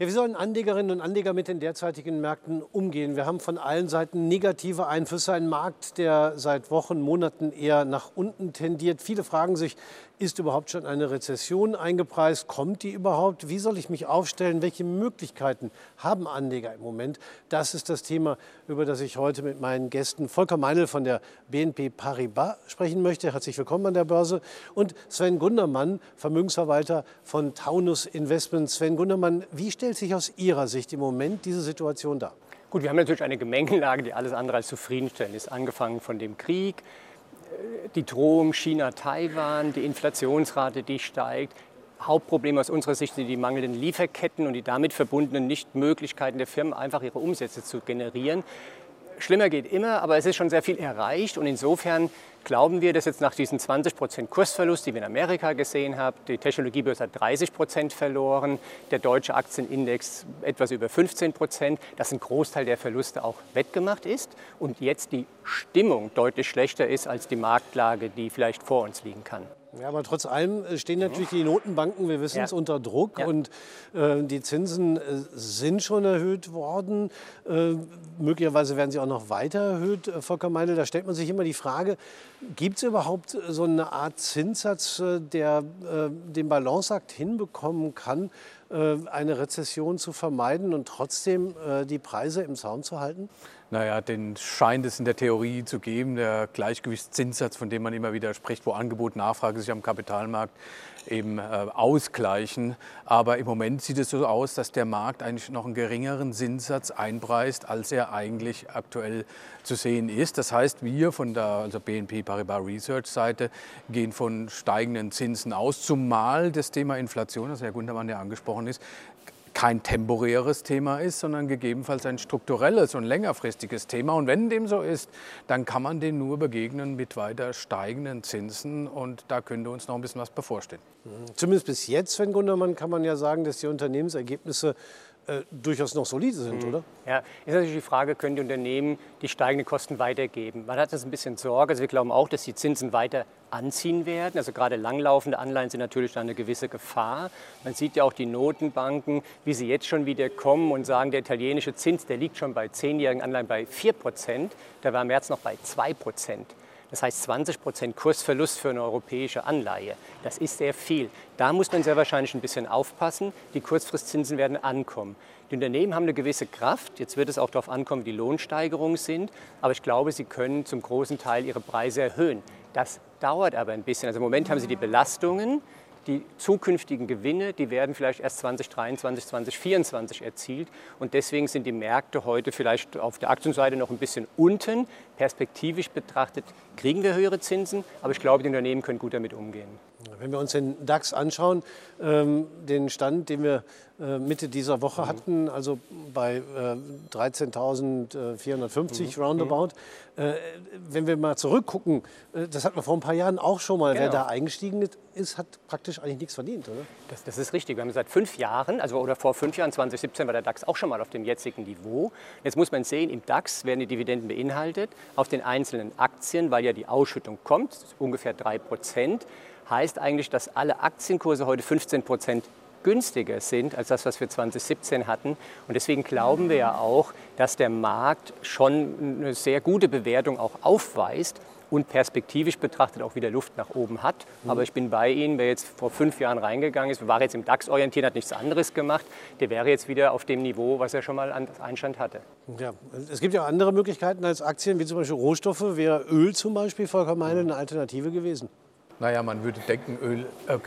Ja, wie sollen Anlegerinnen und Anleger mit den derzeitigen Märkten umgehen? Wir haben von allen Seiten negative Einflüsse, einen Markt, der seit Wochen, Monaten eher nach unten tendiert. Viele fragen sich, ist überhaupt schon eine Rezession eingepreist? Kommt die überhaupt? Wie soll ich mich aufstellen? Welche Möglichkeiten haben Anleger im Moment? Das ist das Thema, über das ich heute mit meinen Gästen Volker Meinl von der BNP Paribas sprechen möchte. Herzlich willkommen an der Börse. Und Sven Gundermann, Vermögensverwalter von Taunus Investments. Sven Gundermann, wie stellt sich aus Ihrer Sicht im Moment diese Situation dar? Gut, wir haben natürlich eine Gemengelage, die alles andere als zufriedenstellend ist. Angefangen von dem Krieg, die Drohung China-Taiwan, die Inflationsrate, die steigt. Hauptproblem aus unserer Sicht sind die mangelnden Lieferketten und die damit verbundenen Nichtmöglichkeiten der Firmen, einfach ihre Umsätze zu generieren. Schlimmer geht immer, aber es ist schon sehr viel erreicht und insofern glauben wir, dass jetzt nach diesen 20 Prozent Kursverlust, die wir in Amerika gesehen haben, die Technologiebörse hat 30 Prozent verloren, der deutsche Aktienindex etwas über 15 Prozent, dass ein Großteil der Verluste auch wettgemacht ist und jetzt die Stimmung deutlich schlechter ist als die Marktlage, die vielleicht vor uns liegen kann. Ja, aber trotz allem äh, stehen natürlich die Notenbanken, wir wissen es, unter Druck ja. und äh, die Zinsen äh, sind schon erhöht worden. Äh, möglicherweise werden sie auch noch weiter erhöht, äh, Volker Meindl. Da stellt man sich immer die Frage, gibt es überhaupt so eine Art Zinssatz, äh, der den Balanceakt hinbekommen kann, eine Rezession zu vermeiden und trotzdem die Preise im Zaum zu halten? naja, den scheint es in der Theorie zu geben, der Gleichgewichtszinssatz, von dem man immer wieder spricht, wo Angebot und Nachfrage sich am Kapitalmarkt eben äh, ausgleichen. Aber im Moment sieht es so aus, dass der Markt eigentlich noch einen geringeren Zinssatz einpreist, als er eigentlich aktuell zu sehen ist. Das heißt, wir von der also BNP Paribas Research Seite gehen von steigenden Zinsen aus, zumal das Thema Inflation, das Herr Guntermann ja angesprochen ist, kein temporäres Thema ist, sondern gegebenenfalls ein strukturelles und längerfristiges Thema. Und wenn dem so ist, dann kann man dem nur begegnen mit weiter steigenden Zinsen. Und da könnte uns noch ein bisschen was bevorstehen. Zumindest bis jetzt, Sven Gundermann, kann man ja sagen, dass die Unternehmensergebnisse äh, durchaus noch solide sind, mhm. oder? Ja, ist natürlich die Frage, können die Unternehmen die steigenden Kosten weitergeben? Man hat das ein bisschen Sorge. Also wir glauben auch, dass die Zinsen weiter anziehen werden. Also gerade langlaufende Anleihen sind natürlich eine gewisse Gefahr. Man sieht ja auch die Notenbanken, wie sie jetzt schon wieder kommen und sagen, der italienische Zins, der liegt schon bei zehnjährigen Anleihen bei 4 Prozent. Der war im März noch bei 2 Prozent. Das heißt 20 Prozent Kursverlust für eine europäische Anleihe. Das ist sehr viel. Da muss man sehr wahrscheinlich ein bisschen aufpassen. Die Kurzfristzinsen werden ankommen. Die Unternehmen haben eine gewisse Kraft. Jetzt wird es auch darauf ankommen, wie die Lohnsteigerungen sind. Aber ich glaube, sie können zum großen Teil ihre Preise erhöhen. Das dauert aber ein bisschen. Also im Moment haben sie die Belastungen die zukünftigen Gewinne, die werden vielleicht erst 2023, 2024 erzielt. Und deswegen sind die Märkte heute vielleicht auf der Aktienseite noch ein bisschen unten. Perspektivisch betrachtet kriegen wir höhere Zinsen, aber ich glaube, die Unternehmen können gut damit umgehen. Wenn wir uns den DAX anschauen, ähm, den Stand, den wir äh, Mitte dieser Woche mhm. hatten, also bei äh, 13.450 mhm. roundabout. Äh, wenn wir mal zurückgucken, äh, das hatten wir vor ein paar Jahren auch schon mal, genau. wer da eingestiegen ist, hat praktisch eigentlich nichts verdient, oder? Das, das, ist richtig. Wir haben seit fünf Jahren, also oder vor fünf Jahren, 2017 war der DAX auch schon mal auf dem jetzigen Niveau. Jetzt muss man sehen, im DAX werden die Dividenden beinhaltet, auf den einzelnen Aktien, weil ja die Ausschüttung kommt, ungefähr drei Prozent heißt eigentlich, dass alle Aktienkurse heute 15 Prozent günstiger sind als das, was wir 2017 hatten. Und deswegen glauben wir ja auch, dass der Markt schon eine sehr gute Bewertung auch aufweist und perspektivisch betrachtet auch wieder Luft nach oben hat. Mhm. Aber ich bin bei Ihnen, wer jetzt vor fünf Jahren reingegangen ist, war jetzt im DAX orientiert, hat nichts anderes gemacht, der wäre jetzt wieder auf dem Niveau, was er schon mal an Einstand hatte. Ja, es gibt ja andere Möglichkeiten als Aktien, wie zum Beispiel Rohstoffe. Wäre Öl zum Beispiel, Volker Meine, eine Alternative gewesen? Naja, man würde denken, Öl, äh,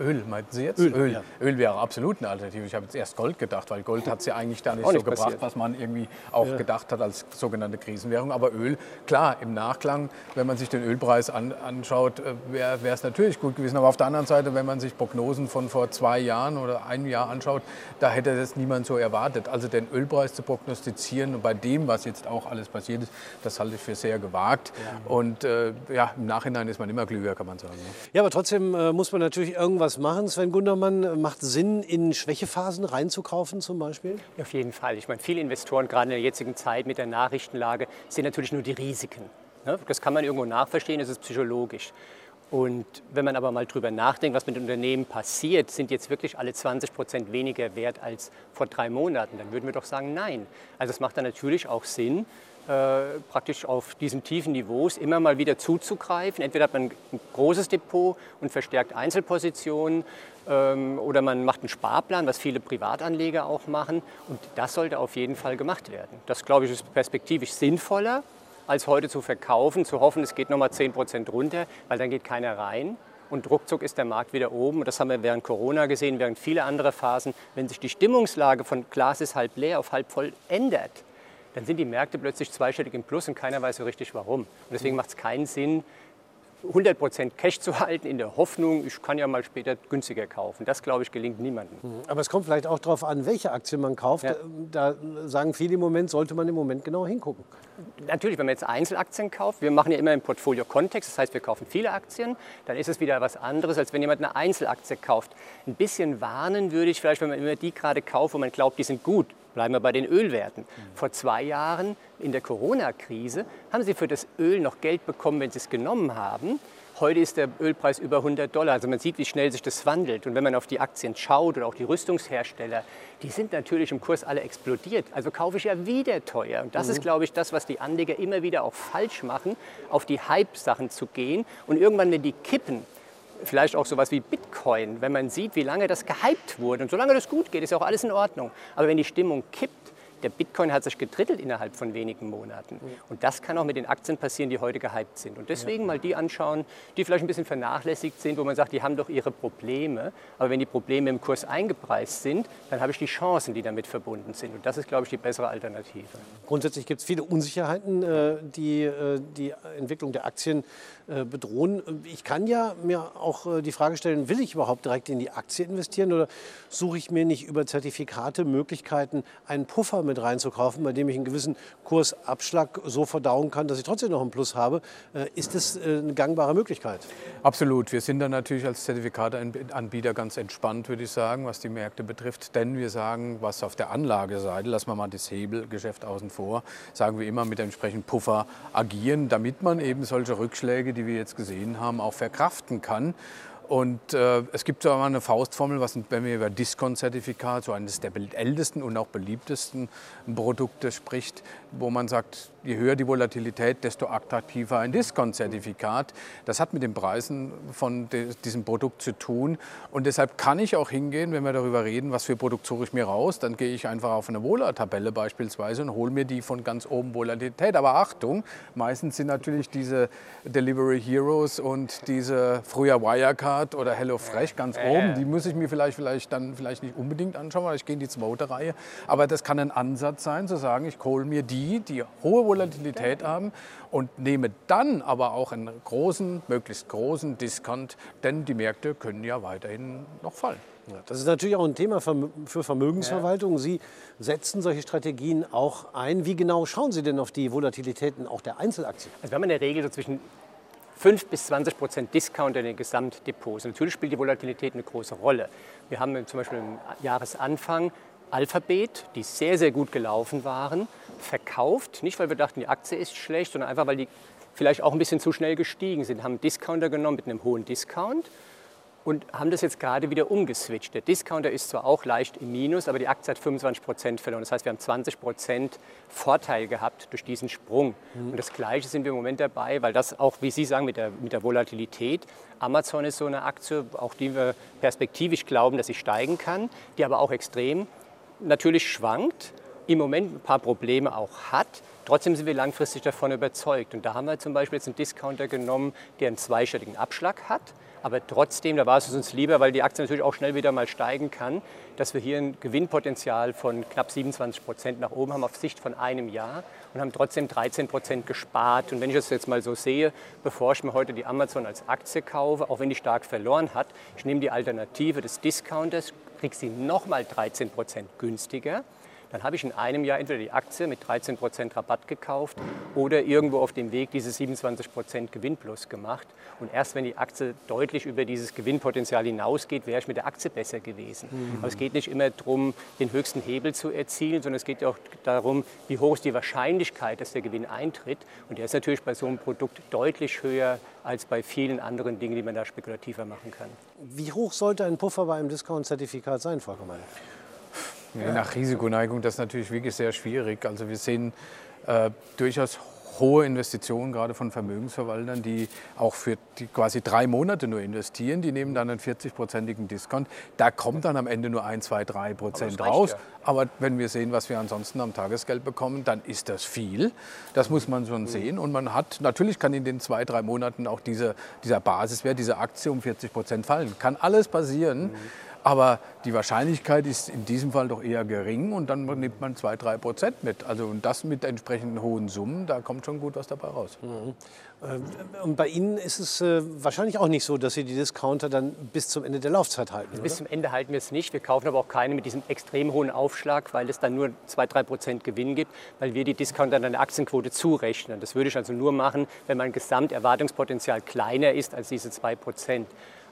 Öl, meinten Sie jetzt? Öl, Öl. Ja. Öl wäre absolut eine Alternative. Ich habe jetzt erst Gold gedacht, weil Gold hat es ja eigentlich da nicht, nicht so gebracht, passiert. was man irgendwie auch ja. gedacht hat als sogenannte Krisenwährung. Aber Öl, klar, im Nachklang, wenn man sich den Ölpreis an, anschaut, äh, wäre es natürlich gut gewesen. Aber auf der anderen Seite, wenn man sich Prognosen von vor zwei Jahren oder einem Jahr anschaut, da hätte das niemand so erwartet. Also den Ölpreis zu prognostizieren und bei dem, was jetzt auch alles passiert ist, das halte ich für sehr gewagt. Ja. Und äh, ja, im Nachhinein ist man immer klüger, kann man sagen. Ja, aber trotzdem äh, muss man natürlich irgendwas was machen, Sven Gundermann? Macht Sinn, in Schwächephasen reinzukaufen zum Beispiel? Auf jeden Fall. Ich meine, viele Investoren, gerade in der jetzigen Zeit mit der Nachrichtenlage, sehen natürlich nur die Risiken. Ne? Das kann man irgendwo nachverstehen, das ist psychologisch. Und wenn man aber mal drüber nachdenkt, was mit den Unternehmen passiert, sind jetzt wirklich alle 20 Prozent weniger wert als vor drei Monaten, dann würden wir doch sagen, nein. Also es macht dann natürlich auch Sinn, äh, praktisch auf diesen tiefen Niveaus immer mal wieder zuzugreifen. Entweder hat man ein großes Depot und verstärkt Einzelpositionen ähm, oder man macht einen Sparplan, was viele Privatanleger auch machen. Und das sollte auf jeden Fall gemacht werden. Das, glaube ich, ist perspektivisch sinnvoller als heute zu verkaufen, zu hoffen, es geht nochmal 10 Prozent runter, weil dann geht keiner rein. Und ruckzuck ist der Markt wieder oben. Und das haben wir während Corona gesehen, während vieler anderer Phasen. Wenn sich die Stimmungslage von Glas ist halb leer auf halb voll ändert, dann sind die Märkte plötzlich zweistellig im Plus und keiner weiß so richtig warum. Und deswegen macht es keinen Sinn, 100% Cash zu halten in der Hoffnung, ich kann ja mal später günstiger kaufen. Das, glaube ich, gelingt niemandem. Mhm. Aber es kommt vielleicht auch darauf an, welche Aktien man kauft. Ja. Da sagen viele im Moment, sollte man im Moment genau hingucken. Natürlich, wenn man jetzt Einzelaktien kauft, wir machen ja immer im Portfolio-Kontext, das heißt, wir kaufen viele Aktien, dann ist es wieder was anderes, als wenn jemand eine Einzelaktie kauft. Ein bisschen warnen würde ich vielleicht, wenn man immer die gerade kauft, wo man glaubt, die sind gut. Bleiben wir bei den Ölwerten. Vor zwei Jahren in der Corona-Krise haben Sie für das Öl noch Geld bekommen, wenn Sie es genommen haben. Heute ist der Ölpreis über 100 Dollar. Also man sieht, wie schnell sich das wandelt. Und wenn man auf die Aktien schaut oder auch die Rüstungshersteller, die sind natürlich im Kurs alle explodiert. Also kaufe ich ja wieder teuer. Und das mhm. ist, glaube ich, das, was die Anleger immer wieder auch falsch machen, auf die Hype-Sachen zu gehen. Und irgendwann, wenn die kippen, vielleicht auch sowas wie Bitcoin, wenn man sieht, wie lange das gehypt wurde. Und solange das gut geht, ist ja auch alles in Ordnung. Aber wenn die Stimmung kippt, der Bitcoin hat sich gedrittelt innerhalb von wenigen Monaten. Und das kann auch mit den Aktien passieren, die heute gehypt sind. Und deswegen mal die anschauen, die vielleicht ein bisschen vernachlässigt sind, wo man sagt, die haben doch ihre Probleme. Aber wenn die Probleme im Kurs eingepreist sind, dann habe ich die Chancen, die damit verbunden sind. Und das ist, glaube ich, die bessere Alternative. Grundsätzlich gibt es viele Unsicherheiten, äh, die äh, die Entwicklung der Aktien äh, bedrohen. Ich kann ja mir auch die Frage stellen, will ich überhaupt direkt in die Aktie investieren oder suche ich mir nicht über Zertifikate Möglichkeiten, einen Puffer mit reinzukaufen, bei dem ich einen gewissen Kursabschlag so verdauen kann, dass ich trotzdem noch einen Plus habe? Äh, ist das eine gangbare Möglichkeit? Absolut. Wir sind da natürlich als Zertifikateanbieter ganz entspannt, würde ich sagen, was die Märkte betrifft. Denn wir sagen, was auf der Anlageseite, lassen wir mal das Hebelgeschäft außen vor, sagen wir immer mit entsprechenden Puffer agieren, damit man eben solche Rückschläge, die wir jetzt gesehen haben, auch verkraften kann. Und äh, es gibt so eine Faustformel, was, wenn wir über Discount-Zertifikat, so eines der ältesten und auch beliebtesten Produkte spricht, wo man sagt, je höher die Volatilität, desto attraktiver ein Discount-Zertifikat. Das hat mit den Preisen von diesem Produkt zu tun. Und deshalb kann ich auch hingehen, wenn wir darüber reden, was für Produkt suche ich mir raus, dann gehe ich einfach auf eine Vola-Tabelle beispielsweise und hole mir die von ganz oben Volatilität. Aber Achtung, meistens sind natürlich diese Delivery Heroes und diese früher Wirecard oder HelloFresh ganz oben. Die muss ich mir vielleicht, vielleicht dann vielleicht nicht unbedingt anschauen, weil ich gehe in die zweite Reihe. Aber das kann ein Ansatz sein, zu sagen, ich hole mir die die, die hohe Volatilität haben und nehme dann aber auch einen großen, möglichst großen Discount, denn die Märkte können ja weiterhin noch fallen. Ja, das ist natürlich auch ein Thema für Vermögensverwaltung. Sie setzen solche Strategien auch ein. Wie genau schauen Sie denn auf die Volatilitäten auch der Einzelaktien? Also wir haben in der Regel so zwischen 5 bis 20 Prozent Discount in den Gesamtdepots. Natürlich spielt die Volatilität eine große Rolle. Wir haben zum Beispiel im Jahresanfang Alphabet, die sehr, sehr gut gelaufen waren, verkauft. Nicht, weil wir dachten, die Aktie ist schlecht, sondern einfach, weil die vielleicht auch ein bisschen zu schnell gestiegen sind. Haben einen Discounter genommen mit einem hohen Discount und haben das jetzt gerade wieder umgeswitcht. Der Discounter ist zwar auch leicht im Minus, aber die Aktie hat 25 Prozent verloren. Das heißt, wir haben 20 Prozent Vorteil gehabt durch diesen Sprung. Mhm. Und das Gleiche sind wir im Moment dabei, weil das auch, wie Sie sagen, mit der, mit der Volatilität, Amazon ist so eine Aktie, auch die wir perspektivisch glauben, dass sie steigen kann, die aber auch extrem natürlich schwankt, im Moment ein paar Probleme auch hat. Trotzdem sind wir langfristig davon überzeugt. Und da haben wir zum Beispiel jetzt einen Discounter genommen, der einen zweistelligen Abschlag hat. Aber trotzdem, da war es uns lieber, weil die Aktie natürlich auch schnell wieder mal steigen kann, dass wir hier ein Gewinnpotenzial von knapp 27 Prozent nach oben haben auf Sicht von einem Jahr und haben trotzdem 13 Prozent gespart. Und wenn ich das jetzt mal so sehe, bevor ich mir heute die Amazon als Aktie kaufe, auch wenn die stark verloren hat, ich nehme die Alternative des Discounters, kriege sie nochmal 13 Prozent günstiger. Dann habe ich in einem Jahr entweder die Aktie mit 13 Prozent Rabatt gekauft oder irgendwo auf dem Weg diese 27 Prozent Gewinnplus gemacht. Und erst wenn die Aktie deutlich über dieses Gewinnpotenzial hinausgeht, wäre ich mit der Aktie besser gewesen. Mhm. Aber es geht nicht immer darum, den höchsten Hebel zu erzielen, sondern es geht auch darum, wie hoch ist die Wahrscheinlichkeit, dass der Gewinn eintritt. Und der ist natürlich bei so einem Produkt deutlich höher als bei vielen anderen Dingen, die man da spekulativer machen kann. Wie hoch sollte ein Puffer bei einem Discount-Zertifikat sein, Frau Kammer? Je nach Risikoneigung, das ist natürlich wirklich sehr schwierig. Also wir sehen äh, durchaus hohe Investitionen, gerade von Vermögensverwaltern, die auch für die quasi drei Monate nur investieren. Die nehmen dann einen 40-prozentigen Discount. Da kommt dann am Ende nur ein, zwei, drei Prozent raus. Ja. Aber wenn wir sehen, was wir ansonsten am Tagesgeld bekommen, dann ist das viel. Das muss man schon mhm. sehen. Und man hat, natürlich kann in den zwei, drei Monaten auch diese, dieser Basiswert, diese Aktie um 40 Prozent fallen. Kann alles passieren. Mhm. Aber die Wahrscheinlichkeit ist in diesem Fall doch eher gering und dann nimmt man 2, 3 Prozent mit. Also und das mit entsprechenden hohen Summen, da kommt schon gut was dabei raus. Mhm. Und bei Ihnen ist es äh, wahrscheinlich auch nicht so, dass Sie die Discounter dann bis zum Ende der Laufzeit halten. Oder? Bis zum Ende halten wir es nicht. Wir kaufen aber auch keine mit diesem extrem hohen Aufschlag, weil es dann nur 2-3 Prozent Gewinn gibt, weil wir die Discounter an der Aktienquote zurechnen. Das würde ich also nur machen, wenn mein Gesamterwartungspotenzial kleiner ist als diese 2 Prozent.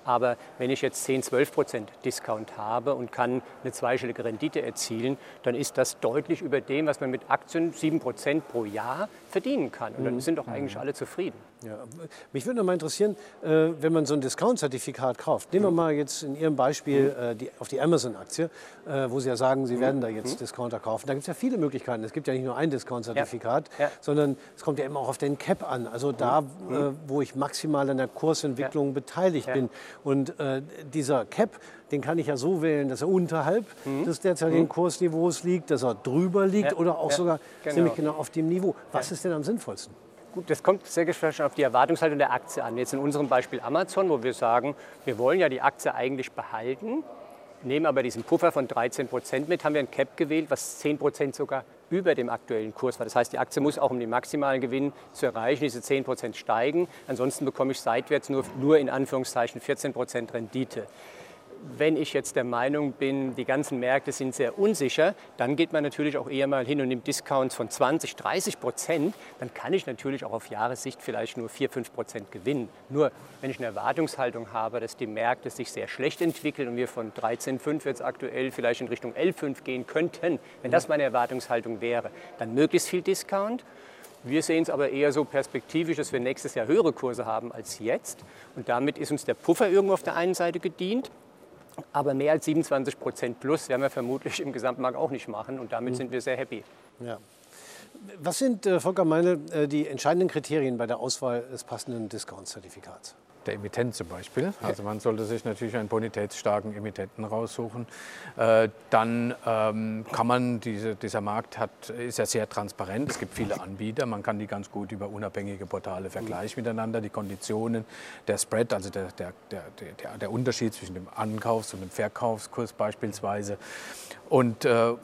Aber wenn ich jetzt 10, 12 Prozent Discount habe und kann eine zweistellige Rendite erzielen, dann ist das deutlich über dem, was man mit Aktien 7 Prozent pro Jahr verdienen kann. Und dann mhm. sind doch eigentlich mhm. alle zufrieden. Ja. Mich würde noch mal interessieren, äh, wenn man so ein Discount-Zertifikat kauft. Nehmen wir mal jetzt in Ihrem Beispiel mhm. äh, die, auf die Amazon-Aktie, äh, wo Sie ja sagen, Sie werden da jetzt Discounter kaufen. Da gibt es ja viele Möglichkeiten. Es gibt ja nicht nur ein Discount-Zertifikat, ja. Ja. sondern es kommt ja immer auch auf den Cap an. Also da, wo ich maximal an der Kursentwicklung beteiligt bin. Und dieser Cap, den kann ich ja so wählen, dass er unterhalb mhm. des derzeitigen mhm. Kursniveaus liegt, dass er drüber liegt ja. oder auch ja. sogar genau. ziemlich genau auf dem Niveau. Was ja. ist denn am sinnvollsten? Gut, das kommt sehr gespannt auf die Erwartungshaltung der Aktie an. Jetzt in unserem Beispiel Amazon, wo wir sagen, wir wollen ja die Aktie eigentlich behalten, nehmen aber diesen Puffer von 13 Prozent mit, haben wir ein Cap gewählt, was 10 Prozent sogar über dem aktuellen Kurs war. Das heißt, die Aktie muss auch, um den maximalen Gewinn zu erreichen, diese 10 Prozent steigen. Ansonsten bekomme ich seitwärts nur, nur in Anführungszeichen 14 Prozent Rendite wenn ich jetzt der Meinung bin, die ganzen Märkte sind sehr unsicher, dann geht man natürlich auch eher mal hin und nimmt Discounts von 20, 30 Prozent. Dann kann ich natürlich auch auf Jahressicht vielleicht nur 4, 5 Prozent gewinnen. Nur wenn ich eine Erwartungshaltung habe, dass die Märkte sich sehr schlecht entwickeln und wir von 13,5 jetzt aktuell vielleicht in Richtung 11,5 gehen könnten, wenn das meine Erwartungshaltung wäre, dann möglichst viel Discount. Wir sehen es aber eher so perspektivisch, dass wir nächstes Jahr höhere Kurse haben als jetzt. Und damit ist uns der Puffer irgendwo auf der einen Seite gedient. Aber mehr als 27 Prozent plus werden wir vermutlich im Gesamtmarkt auch nicht machen und damit mhm. sind wir sehr happy. Ja. Was sind, äh, Volker Meine, äh, die entscheidenden Kriterien bei der Auswahl des passenden Discount-Zertifikats? Der Emittent zum Beispiel. Also man sollte sich natürlich einen bonitätsstarken Emittenten raussuchen. Äh, dann ähm, kann man, diese, dieser Markt hat, ist ja sehr transparent. Es gibt viele Anbieter. Man kann die ganz gut über unabhängige Portale vergleichen miteinander. Die Konditionen, der Spread, also der, der, der, der, Unterschied zwischen dem Ankaufs- und dem Verkaufskurs beispielsweise. Und äh,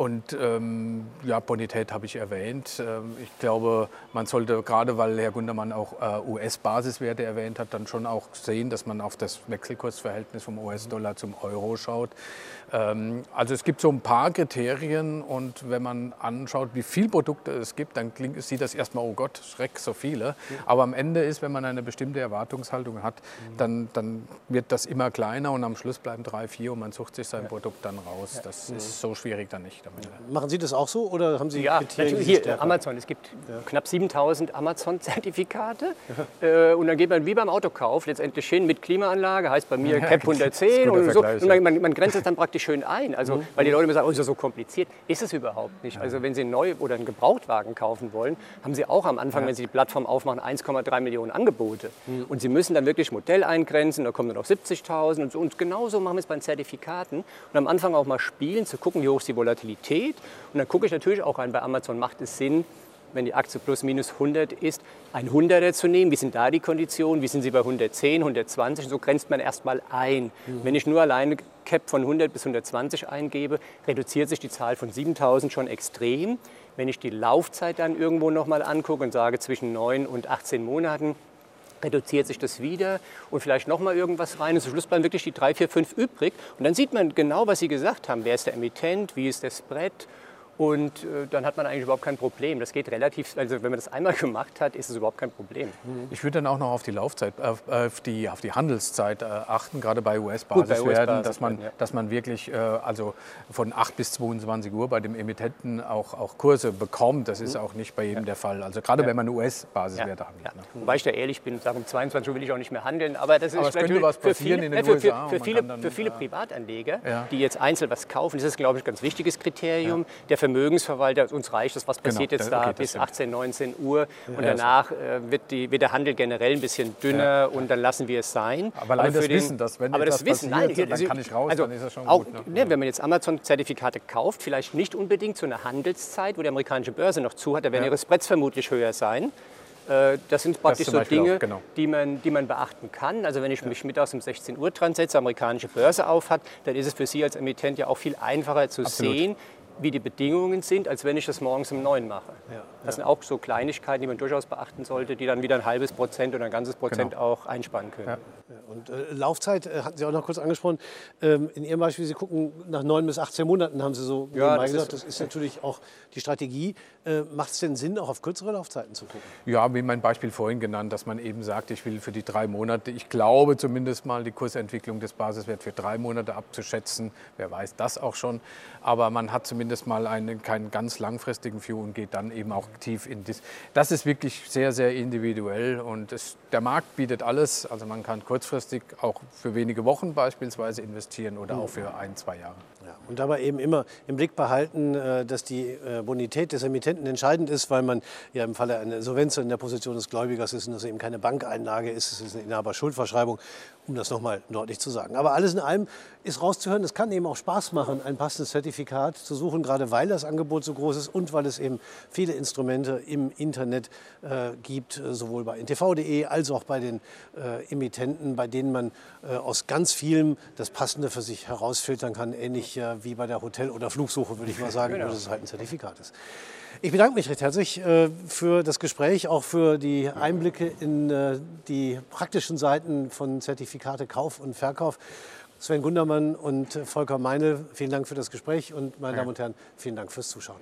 und ähm, ja, Bonität habe ich erwähnt. Ähm, ich glaube, man sollte, gerade weil Herr Gundermann auch äh, US-Basiswerte erwähnt hat, dann schon auch sehen, dass man auf das Wechselkursverhältnis vom US-Dollar zum Euro schaut. Ähm, also es gibt so ein paar Kriterien und wenn man anschaut, wie viele Produkte es gibt, dann klingt, sieht das erstmal, oh Gott, Schreck, so viele. Aber am Ende ist, wenn man eine bestimmte Erwartungshaltung hat, dann, dann wird das immer kleiner und am Schluss bleiben drei, vier und man sucht sich sein Produkt dann raus. Das ist so schwierig dann nicht. Machen Sie das auch so oder haben Sie ja, Kriterien? Hier, stärker? Amazon. Es gibt ja. knapp 7000 Amazon-Zertifikate ja. äh, und dann geht man wie beim Autokauf letztendlich hin mit Klimaanlage, heißt bei mir Cap 110 und so. Und man, man grenzt es dann praktisch schön ein. Also, mhm. Weil die Leute immer sagen, oh, ist das so kompliziert. Ist es überhaupt nicht. Also wenn Sie einen Neu- oder einen Gebrauchtwagen kaufen wollen, haben Sie auch am Anfang, wenn Sie die Plattform aufmachen, 1,3 Millionen Angebote. Mhm. Und Sie müssen dann wirklich Modell eingrenzen, da kommen dann auf 70.000 und so. Und genauso machen wir es bei den Zertifikaten. Und am Anfang auch mal spielen, zu gucken, wie hoch ist die Volatilität. Und dann gucke ich natürlich auch rein, bei Amazon macht es Sinn, wenn die Aktie plus minus 100 ist, ein 100er zu nehmen. Wie sind da die Konditionen? Wie sind sie bei 110, 120? so grenzt man erstmal ein. Mhm. Wenn ich nur alleine Cap von 100 bis 120 eingebe, reduziert sich die Zahl von 7000 schon extrem. Wenn ich die Laufzeit dann irgendwo nochmal angucke und sage zwischen 9 und 18 Monaten, reduziert sich das wieder und vielleicht nochmal irgendwas rein. Und zum Schluss bleiben wirklich die 3, 4, 5 übrig. Und dann sieht man genau, was Sie gesagt haben. Wer ist der Emittent? Wie ist der Spread? Und äh, dann hat man eigentlich überhaupt kein Problem. Das geht relativ, also wenn man das einmal gemacht hat, ist es überhaupt kein Problem. Mhm. Ich würde dann auch noch auf die Laufzeit, auf, die, auf die Handelszeit äh, achten, gerade bei US-Basiswerten, US dass, man, ja. dass man wirklich äh, also von 8 bis 22 Uhr bei dem Emittenten auch, auch Kurse bekommt. Das ist mhm. auch nicht bei jedem ja. der Fall. Also gerade ja. wenn man US-Basiswerte handelt. Ne? Wobei ich da ehrlich bin und sage, um 22 Uhr will ich auch nicht mehr handeln. Aber das aber ist könnte was passieren viele, in den für, USA. Für, für viele, dann, für viele Privatanleger, die jetzt einzeln was kaufen, ist das, glaube ich, ein ganz wichtiges Kriterium. Der Vermögensverwalter uns reicht es, was genau, passiert genau, jetzt da okay, bis 18, 19 Uhr und ja, danach äh, wird, die, wird, der Handel generell ein bisschen dünner ja. und dann lassen wir es sein. Aber allein das Wissen, dass wenn aber das Wissen, passiert, nein, dann also, kann ich raus, also, dann ist das schon auch, gut. Ne? Ne, wenn man jetzt Amazon-Zertifikate kauft, vielleicht nicht unbedingt zu einer Handelszeit, wo die amerikanische Börse noch zu hat, da werden ihre Spreads vermutlich höher sein. Äh, das sind praktisch das so Dinge, auch, genau. die, man, die man beachten kann. Also wenn ich ja. mich mittags um 16 Uhr dran setze, amerikanische Börse auf hat, dann ist es für Sie als Emittent ja auch viel einfacher zu Absolut. sehen, wie die Bedingungen sind, als wenn ich das morgens um neun mache. Ja, das ja. sind auch so Kleinigkeiten, die man durchaus beachten sollte, die dann wieder ein halbes Prozent oder ein ganzes Prozent genau. auch einsparen können. Ja. Und äh, Laufzeit äh, hatten Sie auch noch kurz angesprochen. Ähm, in Ihrem Beispiel, Sie gucken nach neun bis 18 Monaten, haben Sie so ja, das gesagt. Ist, das ist natürlich auch die Strategie. Äh, Macht es denn Sinn, auch auf kürzere Laufzeiten zu gucken? Ja, wie mein Beispiel vorhin genannt, dass man eben sagt, ich will für die drei Monate, ich glaube zumindest mal die Kursentwicklung des Basiswerts für drei Monate abzuschätzen. Wer weiß das auch schon. Aber man hat zumindest mal einen, keinen ganz langfristigen View und geht dann eben auch tief in das. Das ist wirklich sehr, sehr individuell und es, der Markt bietet alles. Also man kann kurzfristig auch für wenige Wochen beispielsweise investieren oder auch für ein, zwei Jahre. Ja, und dabei eben immer im Blick behalten, äh, dass die äh, Bonität des Emittenten entscheidend ist, weil man ja im Falle einer Insolvenz in der Position des Gläubigers ist und das eben keine Bankeinlage ist, es ist eine Inhaber-Schuldverschreibung, um das nochmal deutlich zu sagen. Aber alles in allem ist rauszuhören, es kann eben auch Spaß machen, ein passendes Zertifikat zu suchen, gerade weil das Angebot so groß ist und weil es eben viele Instrumente im Internet äh, gibt, äh, sowohl bei ntv.de als auch bei den äh, Emittenten, bei denen man äh, aus ganz vielem das Passende für sich herausfiltern kann, ähnlich äh, wie bei der Hotel- oder Flugsuche, würde ich mal sagen, genau. nur dass es halt ein Zertifikat ist. Ich bedanke mich recht herzlich äh, für das Gespräch, auch für die Einblicke in äh, die praktischen Seiten von Zertifikate Kauf und Verkauf. Sven Gundermann und Volker Meine, vielen Dank für das Gespräch und meine Damen und Herren, vielen Dank fürs Zuschauen.